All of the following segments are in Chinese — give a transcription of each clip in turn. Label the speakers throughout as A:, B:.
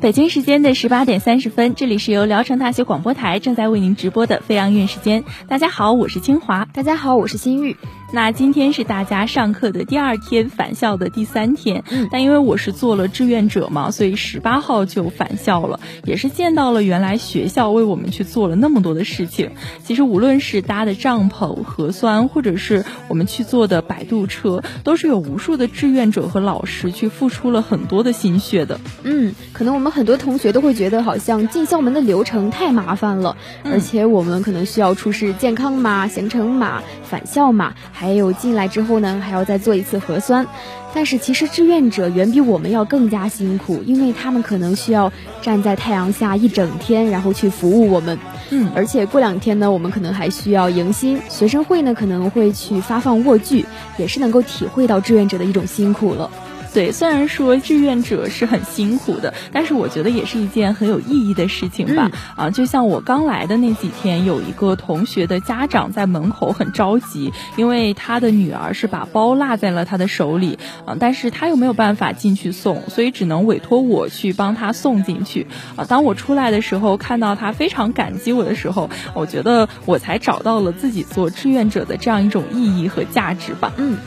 A: 北京时间的十八点三十分，这里是由聊城大学广播台正在为您直播的飞扬音乐时间。大家好，我是清华。
B: 大家好，我是新玉。
A: 那今天是大家上课的第二天，返校的第三天。
B: 嗯
A: 但因为我是做了志愿者嘛，所以十八号就返校了，也是见到了原来学校为我们去做了那么多的事情。其实无论是搭的帐篷、核酸，或者是我们去坐的摆渡车，都是有无数的志愿者和老师去付出了很多的心血的。
B: 嗯，可能我们很多同学都会觉得好像进校门的流程太麻烦了，
A: 嗯
B: 而且我们可能需要出示健康码、行程码、返校码，还有进来之后呢还要再做一次核酸。但是其实志愿者远比我们要更加辛苦，因为他们可能需要站在太阳下一整天，然后去服务我们。
A: 嗯
B: 而且过两天呢，我们可能还需要迎新，学生会呢可能会去发放卧具，也是能够体会到志愿者的一种辛苦了。
A: 对，虽然说志愿者是很辛苦的，但是我觉得也是一件很有意义的事情吧。啊，就像我刚来的那几天，有一个同学的家长在门口很着急，因为他的女儿是把包落在了他的手里，啊，但是他又没有办法进去送，所以只能委托我去帮他送进去。啊，当我出来的时候，看到他非常感激我的时候，我觉得我才找到了自己做志愿者的这样一种意义和价值吧。
B: 嗯，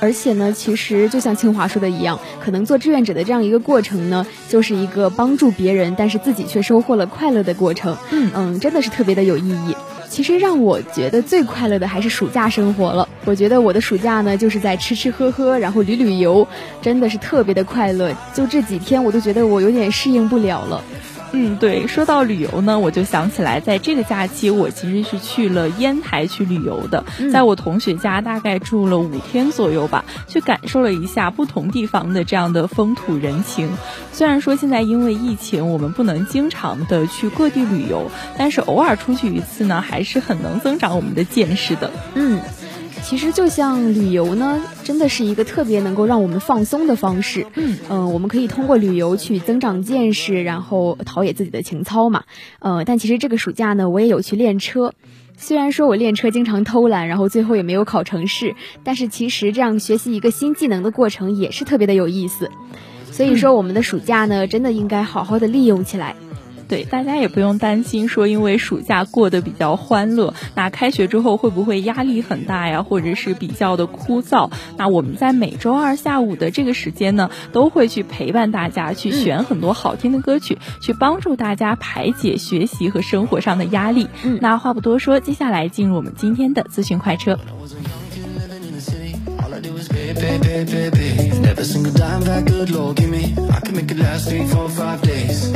B: 而且呢，其实就像清华说的一样，可能做志愿者的这样一个过程呢，就是一个帮助别人，但是自己却收获了快乐的过程。
A: 嗯
B: 嗯，真的是特别的有意义。其实让我觉得最快乐的还是暑假生活了。我觉得我的暑假呢，就是在吃吃喝喝，然后旅旅游，真的是特别的快乐。就这几天，我都觉得我有点适应不了了。
A: 嗯，对，说到旅游呢，我就想起来，在这个假期，我其实是去了烟台去旅游的，
B: 嗯
A: 在我同学家大概住了五天左右吧，去感受了一下不同地方的这样的风土人情。虽然说现在因为疫情，我们不能经常的去各地旅游，但是偶尔出去一次呢，还是很能增长我们的见识的。
B: 嗯，其实就像旅游呢，真的是一个特别能够让我们放松的方式。
A: 嗯
B: 嗯、我们可以通过旅游去增长见识，然后陶冶自己的情操嘛。呃，但其实这个暑假呢，我也有去练车。虽然说我练车经常偷懒，然后最后也没有考成试，但是其实这样学习一个新技能的过程也是特别的有意思。所以说，我们的暑假呢，真的应该好好的利用起来。
A: 对，大家也不用担心说，因为暑假过得比较欢乐，那开学之后会不会压力很大呀，或者是比较的枯燥？那我们在每周二下午的这个时间呢，都会去陪伴大家，去选很多好听的歌曲，去帮助大家排解学习和生活上的压力。
B: 嗯
A: 那话不多说，接下来进入我们今天的资讯快车。
C: Was a young kid living in the city. All I did was pay, pay, pay, pay, pay. Never a dime that good Lord give me. I could make it last three, four, five days.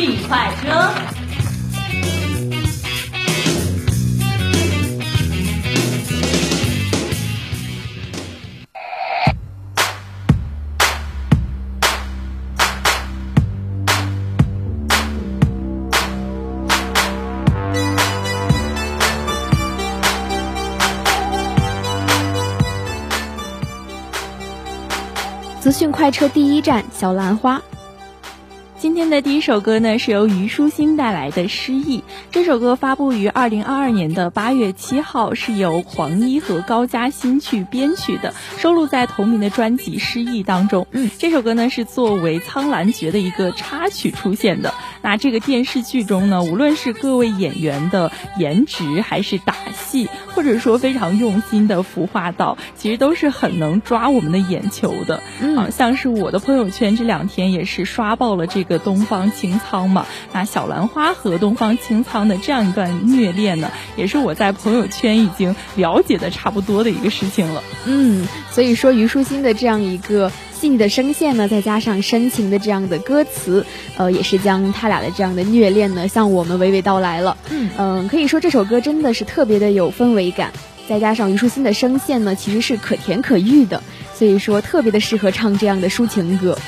A: 讯快车。
B: 资讯快车第一站，小兰花。
A: 今天的第一首歌呢，是由虞书欣带来的《失忆》。这首歌发布于二零二二年的八月七号，是由黄一和高嘉欣去编曲的，收录在同名的专辑《失忆》当中。
B: 嗯，
A: 这首歌呢是作为《苍兰诀》的一个插曲出现的。那这个电视剧中呢，无论是各位演员的颜值，还是打戏，或者说非常用心的服化道，其实都是很能抓我们的眼球的。
B: 嗯，
A: 像是我的朋友圈这两天也是刷爆了这个东方青苍嘛。那小兰花和东方青苍的这样一段虐恋呢，也是我在朋友圈已经了解的差不多的一个事情了。
B: 嗯，所以说虞书欣的这样一个。细腻的声线呢，再加上深情的这样的歌词，呃，也是将他俩的这样的虐恋呢，向我们娓娓道来了。
A: 嗯
B: 嗯，可以说这首歌真的是特别的有氛围感，再加上虞书欣的声线呢，其实是可甜可欲的，所以说特别的适合唱这样的抒情歌。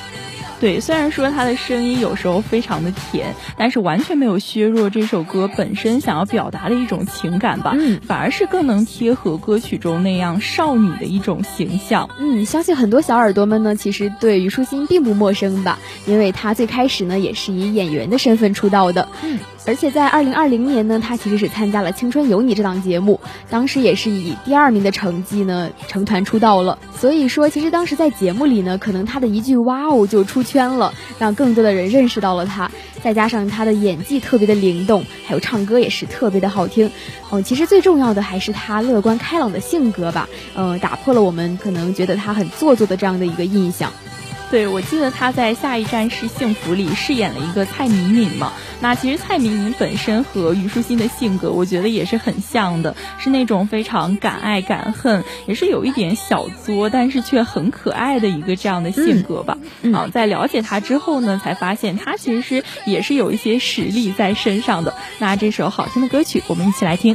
A: 对，虽然说他的声音有时候非常的甜，但是完全没有削弱这首歌本身想要表达的一种情感吧，
B: 嗯，
A: 反而是更能贴合歌曲中那样少女的一种形象。
B: 嗯，相信很多小耳朵们呢，其实对虞书欣并不陌生吧，因为她最开始呢也是以演员的身份出道的，
A: 嗯。
B: 而且在二零二零年呢，他其实是参加了《青春有你》这档节目，当时也是以第二名的成绩呢成团出道了。所以说，其实当时在节目里呢，可能他的一句“哇哦”就出圈了，让更多的人认识到了他。再加上他的演技特别的灵动，还有唱歌也是特别的好听。嗯，其实最重要的还是他乐观开朗的性格吧，呃，打破了我们可能觉得他很做作的这样的一个印象。
A: 对，我记得他在《下一站是幸福》里饰演了一个蔡敏敏嘛。那其实蔡敏敏本身和虞书欣的性格，我觉得也是很像的，是那种非常敢爱敢恨，也是有一点小作，但是却很可爱的一个这样的性格吧。啊，在了解他之后呢，才发现他其实也是有一些实力在身上的。那这首好听的歌曲，我们一起来听。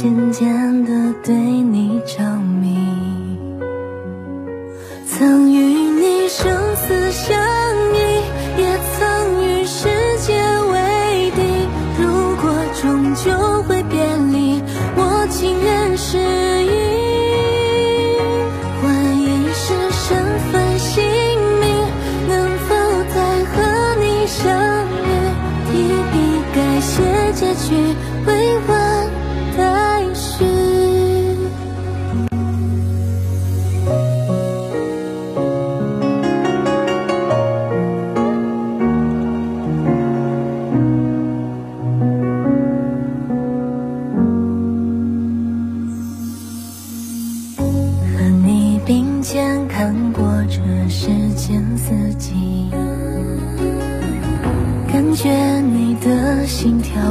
D: 渐渐地对你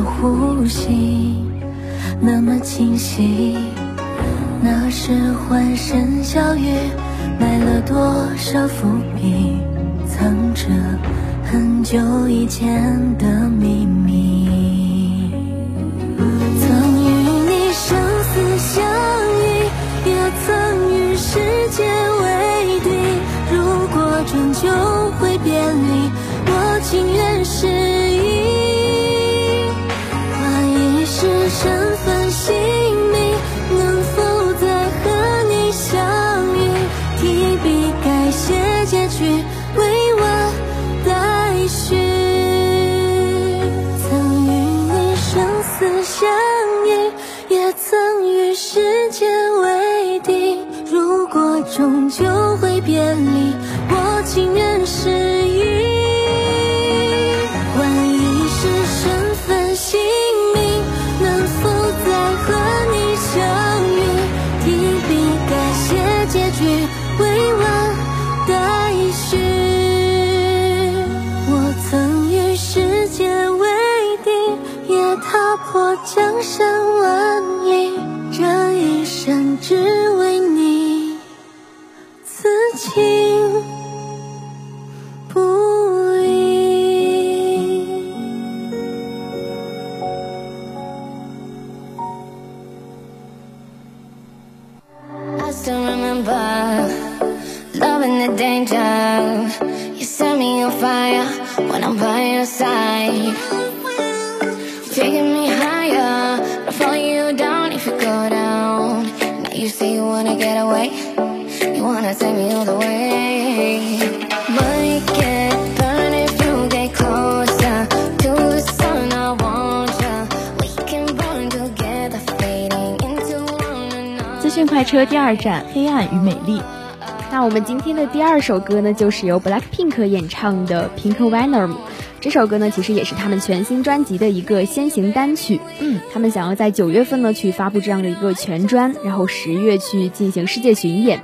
D: 呼吸那
E: 么清晰。那是欢声笑语，埋了多少伏笔，藏着很久以前的秘密。曾与你生死相依，也曾与世界为敌。如果终究会别离，我情
A: 愿是。快车第二站：黑暗与美丽。
B: 那我们今天的第二首歌呢，就是由 Blackpink 演唱的《Pink Venom》。这首歌呢，其实也是他们全新专辑的一个先行单曲。
A: 嗯，
B: 他们想要在九月份呢去发布这样的一个全专，然后十月去进行世界巡演。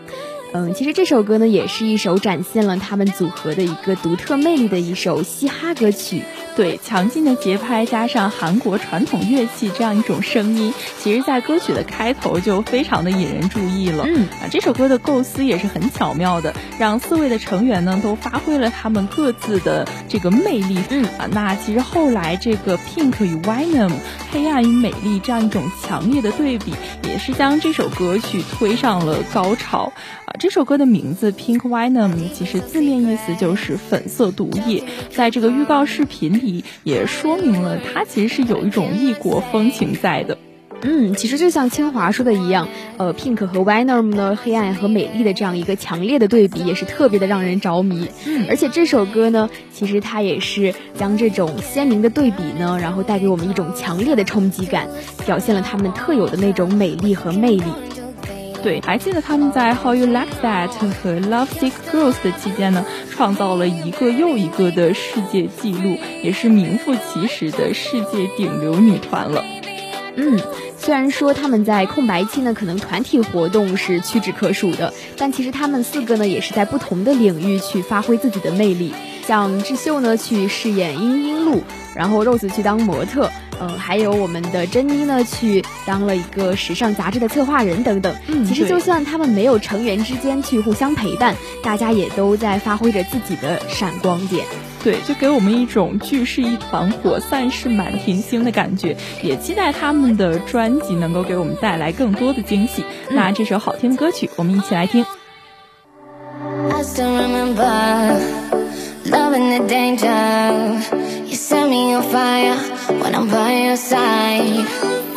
B: 嗯，其实这首歌呢，也是一首展现了他们组合的一个独特魅力的一首嘻哈歌曲。
A: 对，强劲的节拍加上韩国传统乐器这样一种声音，其实，在歌曲的开头就非常的引人注意了。
B: 嗯
A: 啊，这首歌的构思也是很巧妙的，让四位的成员呢都发挥了他们各自的这个魅力。
B: 嗯
A: 啊，那其实后来这个 Pink 与 Venom 黑暗与美丽这样一种强烈的对比，也是将这首歌曲推上了高潮。啊，这首歌的名字 Pink Venom 其实字面意思就是粉色毒液，在这个预告视频里也说明了它其实是有一种异国风情在的。
B: 嗯，其实就像清华说的一样，呃，Pink 和 Venom 呢，黑暗和美丽的这样一个强烈的对比，也是特别的让人着迷。
A: 嗯
B: 而且这首歌呢，其实它也是将这种鲜明的对比呢，然后带给我们一种强烈的冲击感，表现了他们特有的那种美丽和魅力。
A: 对，还记得他们在 How You Like That 和 Love Sick Girls 的期间呢，创造了一个又一个的世界纪录，也是名副其实的世界顶流女团了。
B: 嗯，虽然说他们在空白期呢，可能团体活动是屈指可数的，但其实他们四个呢，也是在不同的领域去发挥自己的魅力。像智秀呢，去饰演英英露，然后 Rose 去当模特，嗯、还有我们的珍妮呢，去当了一个时尚杂志的策划人等等。
A: 嗯
B: 其实就算他们没有成员之间去互相陪伴，大家也都在发挥着自己的闪光点。
A: 对，就给我们一种聚是一团火，散是满天星的感觉。也期待他们的专辑能够给我们带来更多的惊喜。那这首好听的歌曲，我们一起来听。
E: I still remember loving the danger. You set me on fire when I'm by your side.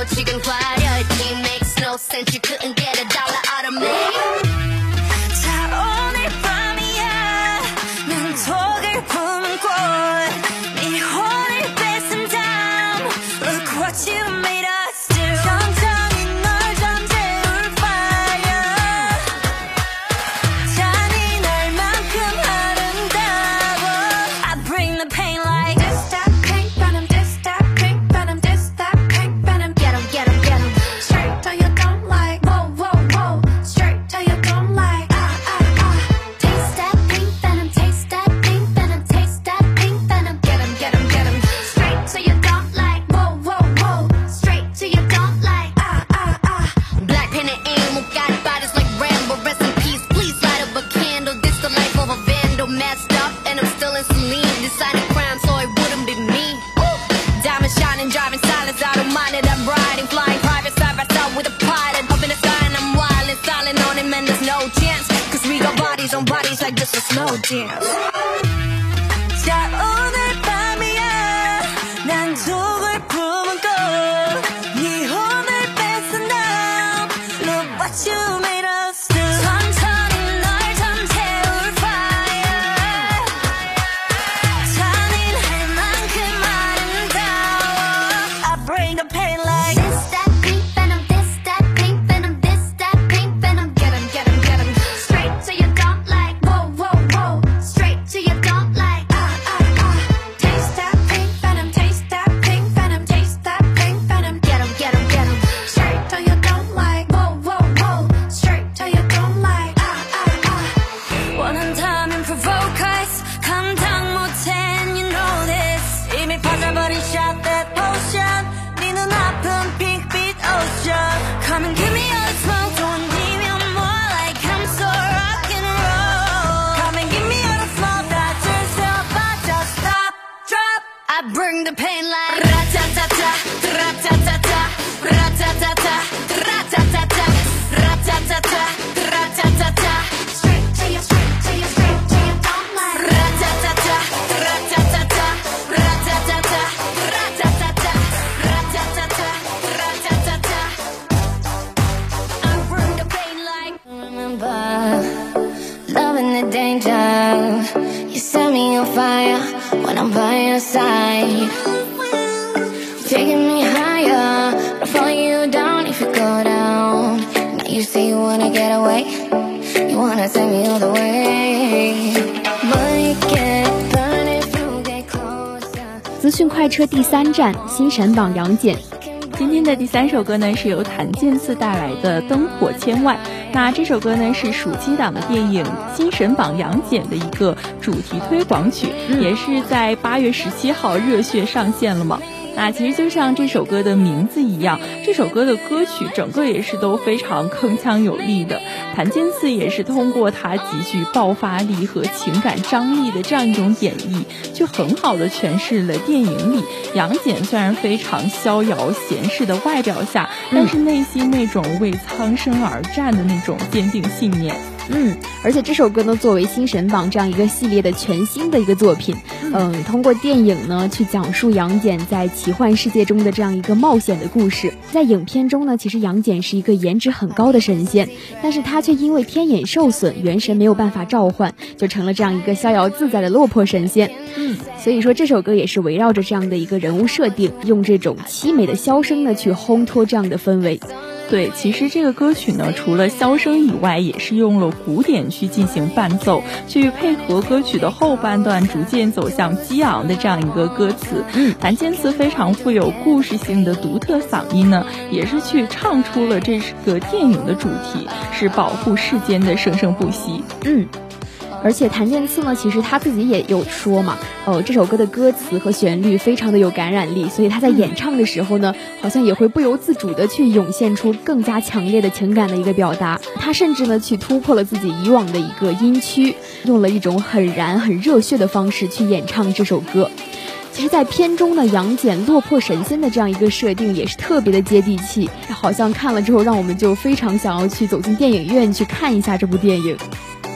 E: boat, you can fly. Your team makes no sense, you couldn't get. driving silence, I don't mind it, I'm riding, flying private side by side with a pilot. Up in the sky and I'm wild and silent on him, and there's no chance. Cause we got bodies on bodies like this is no dance. 이미 빠져버린 shot that potion 네 눈아픈 핑크빛 ocean Come and give me all the smoke 돈이면 more like I'm so rock and roll Come and give me all the smoke 다 줄세워봐 just stop drop I bring the pain like
B: 资讯快车第三站，新神榜杨戬。
A: 今天的第三首歌呢，是由谭健次带来的《灯火千万》。那这首歌呢，是暑期档的电影《新神榜杨戬》的一个主题推广曲，也是在八月十七号热血上线了嘛。那其实就像这首歌的名字一样，这首歌的歌曲整个也是都非常铿锵有力的。谭健次也是通过他极具爆发力和情感张力的这样一种演绎，就很好的诠释了电影里杨戬虽然非常逍遥闲适的外表下，但是内心那种为苍生而战的那种坚定信念。
B: 嗯，而且这首歌呢，作为《新神榜》这样一个系列的全新的一个作品，嗯，通过电影呢去讲述杨戬在奇幻世界中的这样一个冒险的故事。在影片中呢，其实杨戬是一个颜值很高的神仙，但是他却因为天眼受损，元神没有办法召唤，就成了这样一个逍遥自在的落魄神仙。嗯，所以说这首歌也是围绕着这样的一个人物设定，用这种凄美的箫声呢去烘托这样的氛围。
A: 对，其实这个歌曲呢，除了箫声以外，也是用了鼓点去进行伴奏，去配合歌曲的后半段逐渐走向激昂的这样一个歌词。嗯，谭健次非常富有故事性的独特嗓音呢，也是去唱出了这个电影的主题，是保护世间的生生不息。
B: 嗯。而且谭健次呢，其实他自己也有说嘛，哦，这首歌的歌词和旋律非常的有感染力，所以他在演唱的时候呢，好像也会不由自主的去涌现出更加强烈的情感的一个表达。他甚至呢，去突破了自己以往的一个音区，用了一种很燃、很热血的方式去演唱这首歌。其实，在片中呢，杨戬落魄神仙的这样一个设定也是特别的接地气，好像看了之后，让我们就非常想要去走进电影院去看一下这部电影。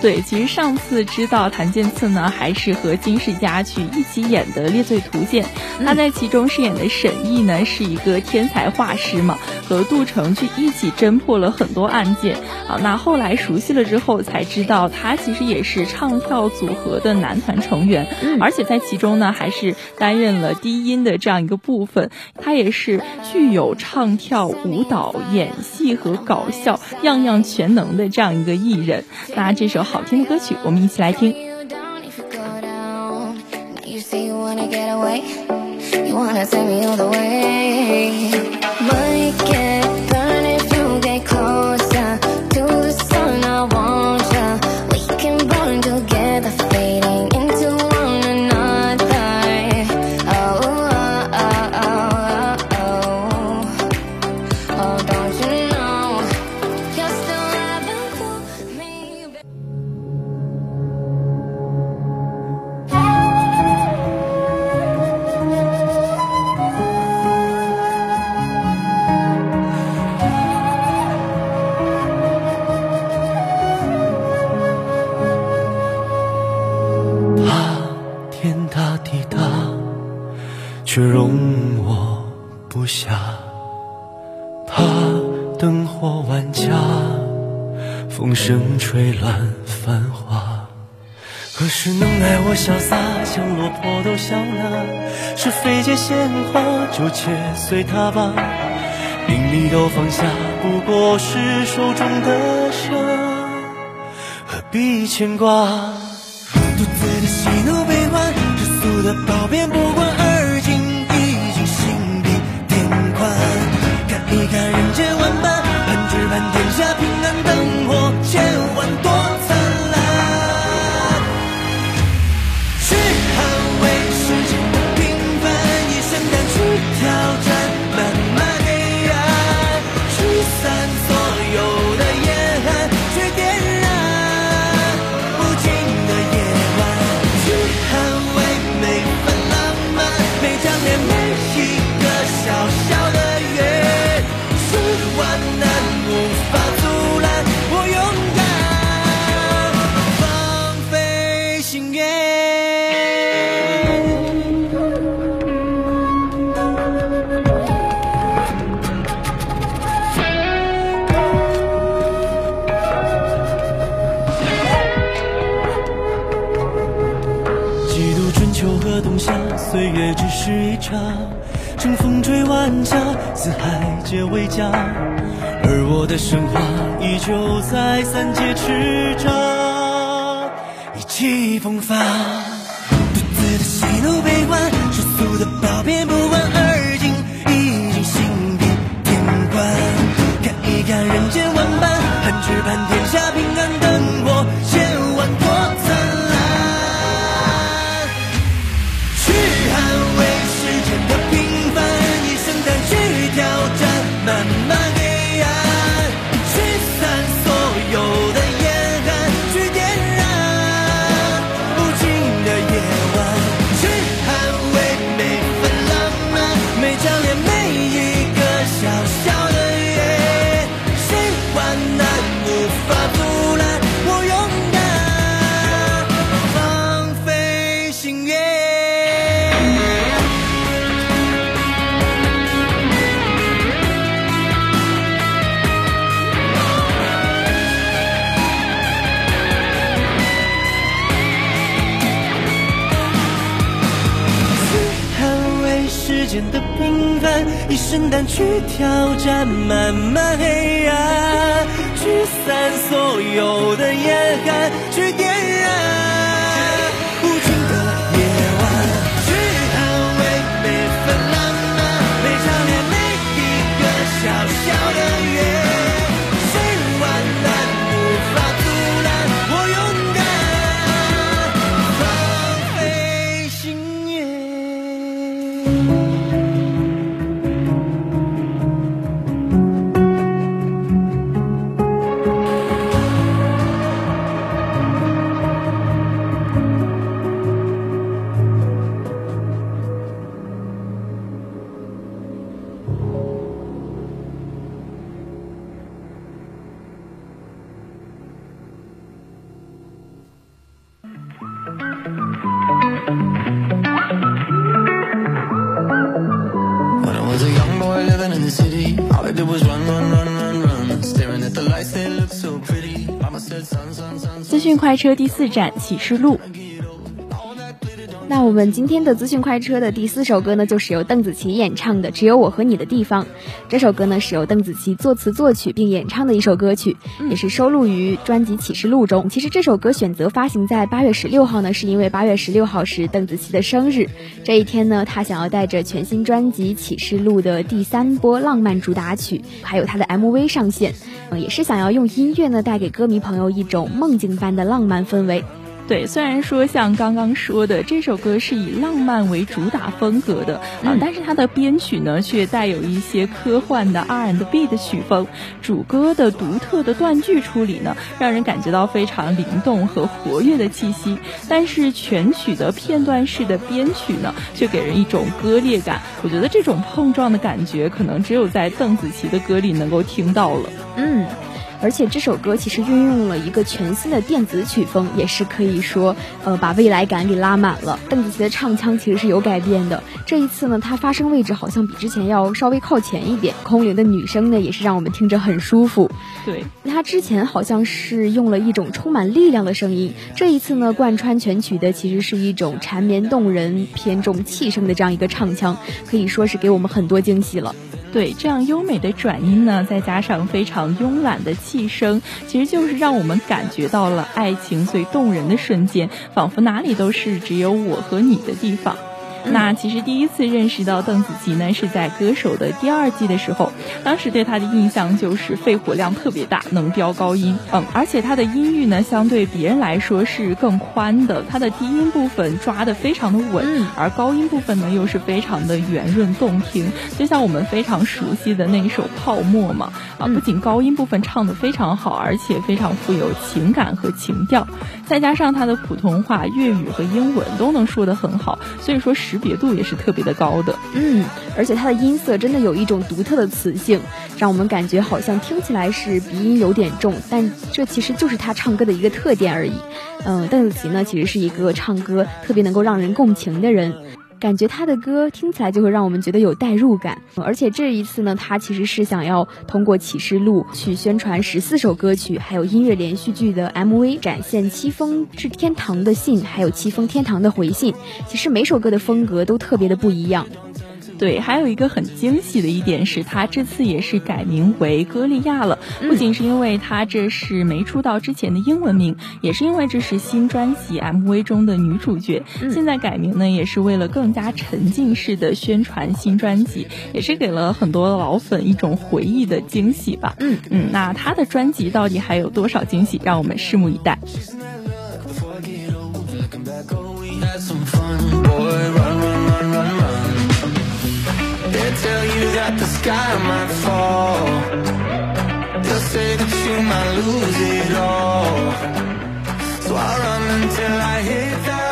A: 对，其实上次知道谭健次呢，还是和金世佳去一起演的《猎罪图鉴》，他在其中饰演的沈毅呢，是一个天才画师嘛，和杜成去一起侦破了很多案件啊。那后来熟悉了之后，才知道他其实也是唱跳组合的男团成员，而且在其中呢，还是担任了低音的这样一个部分。他也是具有唱跳、舞蹈、演戏和搞笑样样全能的这样一个艺人。那这首。好听的歌曲，我们一起来听。
E: You say you wanna get away, you wanna take me all the way. Might get burned
F: 我潇洒，像落魄都笑纳？是非界鲜花，就且随他吧。名利都放下，不过是手中的沙，何必牵挂？在三界叱咤，意气风发。独自的喜怒悲欢，世俗的褒贬不关，而今已经心比天宽。看一看人间万般，盼只盼天下间的平凡，一身胆去挑战漫漫黑暗，驱散所有的严寒，去点
A: 资讯快车第四站启示录。
B: 那我们今天的资讯快车的第四首歌呢，就是由邓紫棋演唱的《只有我和你的地方》。这首歌呢是由邓紫棋作词作曲并演唱的一首歌曲，也是收录于专辑《启示录》中。其实这首歌选择发行在八月十六号呢，是因为八月十六号是邓紫棋的生日。这一天呢，她想要带着全新专辑《启示录》的第三波浪漫主打曲，还有她的 MV 上线，嗯，也是想要用音乐呢带给歌迷朋友一种梦境般的浪漫氛围。
A: 对，虽然说像刚刚说的这首歌是以浪漫为主打风格的啊、但是它的编曲呢却带有一些科幻的 R&B 的曲风，主歌的独特的断句处理呢，让人感觉到非常灵动和活跃的气息。但是全曲的片段式的编曲呢，却给人一种割裂感。我觉得这种碰撞的感觉，可能只有在邓紫棋的歌里能够听到了。
B: 嗯，而且这首歌其实运用了一个全新的电子曲风，也是可以说，呃，把未来感给拉满了。邓紫棋的唱腔其实是有改变的，这一次呢，她发声位置好像比之前要稍微靠前一点，空灵的女声呢，也是让我们听着很舒服。
A: 对，
B: 她之前好像是用了一种充满力量的声音，这一次呢，贯穿全曲的其实是一种缠绵动人、偏重气声的这样一个唱腔，可以说是给我们很多惊喜了。
A: 对，这样优美的转音呢，再加上非常慵懒的气声，其实就是让我们感觉到了爱情最动人的瞬间，仿佛哪里都是只有我和你的地方。那其实第一次认识到邓紫棋呢，是在《歌手》的第二季的时候，当时对她的印象就是肺活量特别大，能飙高音。嗯，而且她的音域呢，相对别人来说是更宽的，她的低音部分抓得非常的稳，而高音部分呢又是非常的圆润动听，就像我们非常熟悉的那一首《泡沫》嘛。啊，不仅高音部分唱得非常好，而且非常富有情感和情调，再加上她的普通话、粤语和英文都能说得很好，所以说识别度也是特别的高的。
B: 嗯，而且他的音色真的有一种独特的磁性，让我们感觉好像听起来是鼻音有点重，但这其实就是他唱歌的一个特点而已。嗯，邓紫棋呢，其实是一个唱歌特别能够让人共情的人。感觉他的歌听起来就会让我们觉得有代入感，而且这一次呢，他其实是想要通过启示录去宣传十四首歌曲，还有音乐连续剧的 MV，展现七封致天堂的信，还有七封天堂的回信。其实每首歌的风格都特别的不一样。
A: 对，还有一个很惊喜的一点是，她这次也是改名为歌利亚了。不仅是因为她这是没出道之前的英文名，也是因为这是新专辑 MV 中的女主角。现在改名呢，也是为了更加沉浸式的宣传新专辑，也是给了很多老粉一种回忆的惊喜吧。
B: 嗯
A: 嗯，那她的专辑到底还有多少惊喜？让我们拭目以待。
C: Oh, had some fun. Boy, run, run, run. That the sky might fall. They'll say that you might lose it all. So I'll run until I hit that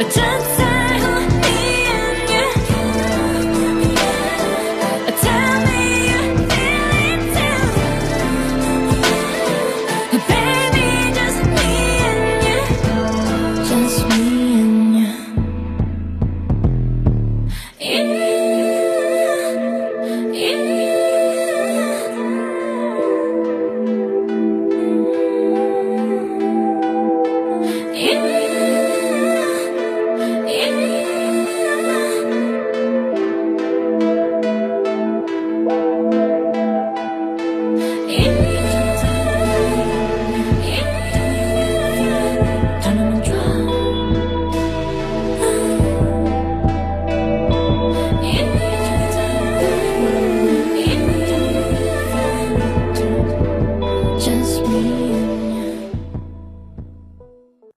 G: attention.